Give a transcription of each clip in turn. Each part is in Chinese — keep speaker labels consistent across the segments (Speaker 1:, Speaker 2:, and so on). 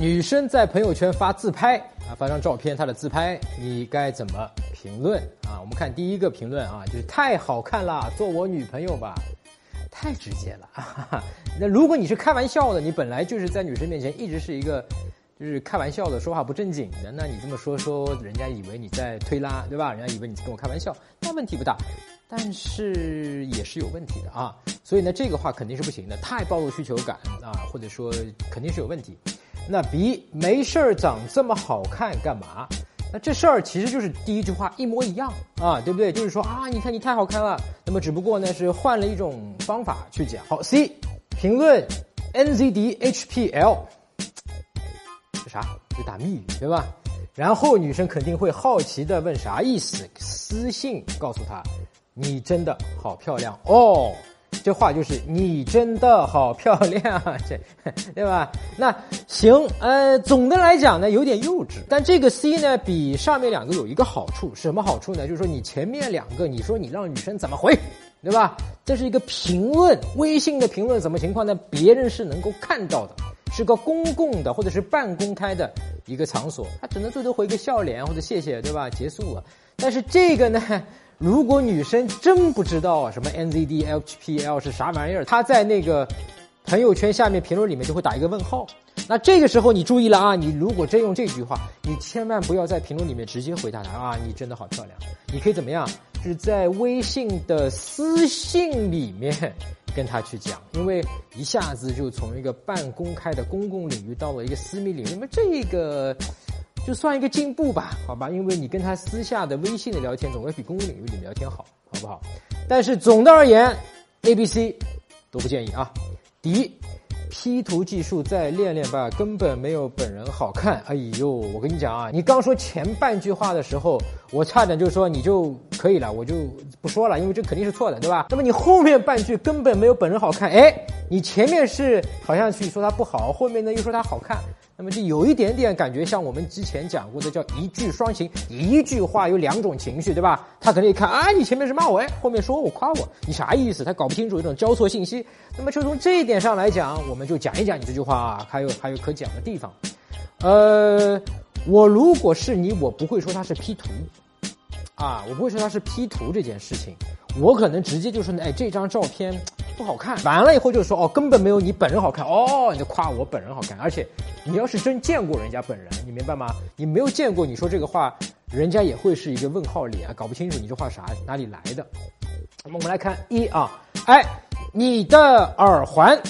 Speaker 1: 女生在朋友圈发自拍啊，发张照片，她的自拍，你该怎么评论啊？我们看第一个评论啊，就是太好看了，做我女朋友吧，太直接了啊。那如果你是开玩笑的，你本来就是在女生面前一直是一个就是开玩笑的，说话不正经的，那你这么说说，人家以为你在推拉，对吧？人家以为你跟我开玩笑，那问题不大，但是也是有问题的啊。所以呢，这个话肯定是不行的，太暴露需求感啊，或者说肯定是有问题。那 B 没事儿长这么好看干嘛？那这事儿其实就是第一句话一模一样啊，对不对？就是说啊，你看你太好看了。那么只不过呢是换了一种方法去讲。好，C 评论 NZDHPL 是啥？是打密语对吧？然后女生肯定会好奇的问啥意思？私信告诉他，你真的好漂亮哦。这话就是你真的好漂亮，这对吧？那行，呃，总的来讲呢，有点幼稚。但这个 C 呢，比上面两个有一个好处，什么好处呢？就是说你前面两个，你说你让女生怎么回，对吧？这是一个评论，微信的评论，什么情况呢？别人是能够看到的，是个公共的或者是半公开的一个场所，他只能最多回个笑脸或者谢谢，对吧？结束了。但是这个呢？如果女生真不知道什么 NZDHPL 是啥玩意儿，她在那个朋友圈下面评论里面就会打一个问号。那这个时候你注意了啊，你如果真用这句话，你千万不要在评论里面直接回答她啊，你真的好漂亮。你可以怎么样？是在微信的私信里面跟她去讲，因为一下子就从一个半公开的公共领域到了一个私密领域，那么这个。就算一个进步吧，好吧，因为你跟他私下的微信的聊天总要比公共领域里聊天好，好不好？但是总的而言，A、B、C 都不建议啊。第一，P 图技术再练练吧，根本没有本人好看。哎呦，我跟你讲啊，你刚说前半句话的时候，我差点就说你就可以了，我就不说了，因为这肯定是错的，对吧？那么你后面半句根本没有本人好看，哎，你前面是好像去说他不好，后面呢又说他好看。那么就有一点点感觉像我们之前讲过的叫一句双情，一句话有两种情绪，对吧？他可能一看啊，你前面是骂我，哎，后面说我夸我，你啥意思？他搞不清楚一种交错信息。那么就从这一点上来讲，我们就讲一讲你这句话啊还有还有可讲的地方。呃，我如果是你，我不会说他是 P 图，啊，我不会说他是 P 图这件事情，我可能直接就说，哎，这张照片。不好看，完了以后就说哦，根本没有你本人好看哦，你就夸我本人好看，而且你要是真见过人家本人，你明白吗？你没有见过，你说这个话，人家也会是一个问号脸，搞不清楚你这话啥哪里来的。那么我们来看一啊，哎，你的耳环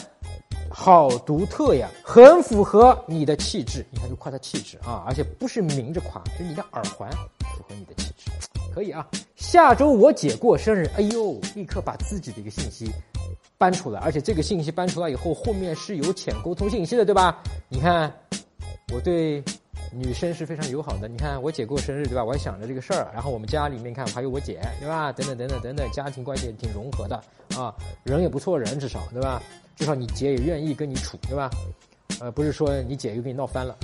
Speaker 1: 好独特呀，很符合你的气质，你看就夸他气质啊，而且不是明着夸，就是你的耳环符合你的气质，可以啊。下周我姐过生日，哎呦，立刻把自己的一个信息。搬出来，而且这个信息搬出来以后，后面是有浅沟通信息的，对吧？你看，我对女生是非常友好的。你看，我姐过生日，对吧？我还想着这个事儿。然后我们家里面看还有我姐，对吧？等等等等等等，家庭关系也挺融合的啊，人也不错，人至少对吧？至少你姐也愿意跟你处，对吧？呃，不是说你姐又跟你闹翻了。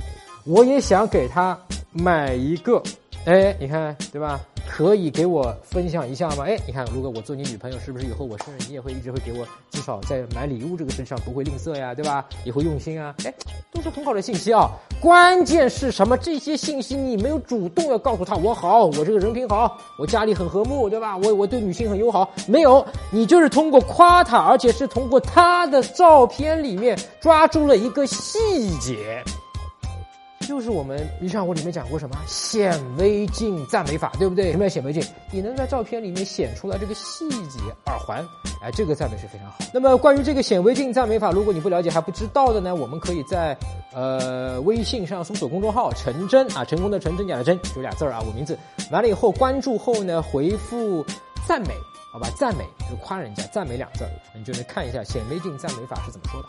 Speaker 1: 我也想给她买一个，哎，你看，对吧？可以给我分享一下吗？哎，你看，如果我做你女朋友，是不是以后我生日你也会一直会给我，至少在买礼物这个事上不会吝啬呀，对吧？也会用心啊，哎，都是很好的信息啊。关键是什么？这些信息你没有主动要告诉他我好，我这个人品好，我家里很和睦，对吧？我我对女性很友好，没有，你就是通过夸他，而且是通过他的照片里面抓住了一个细节。就是我们《迷上我》里面讲过什么显微镜赞美法，对不对？什么叫显微镜？你能在照片里面显出来这个细节，耳环，哎，这个赞美是非常好。那么关于这个显微镜赞美法，如果你不了解还不知道的呢，我们可以在呃微信上搜索公众号“陈真”啊，成功的陈真假的真，就俩字儿啊，我名字。完了以后关注后呢，回复赞美，好吧，赞美就是夸人家，赞美两字儿，你就能看一下显微镜赞美法是怎么说的。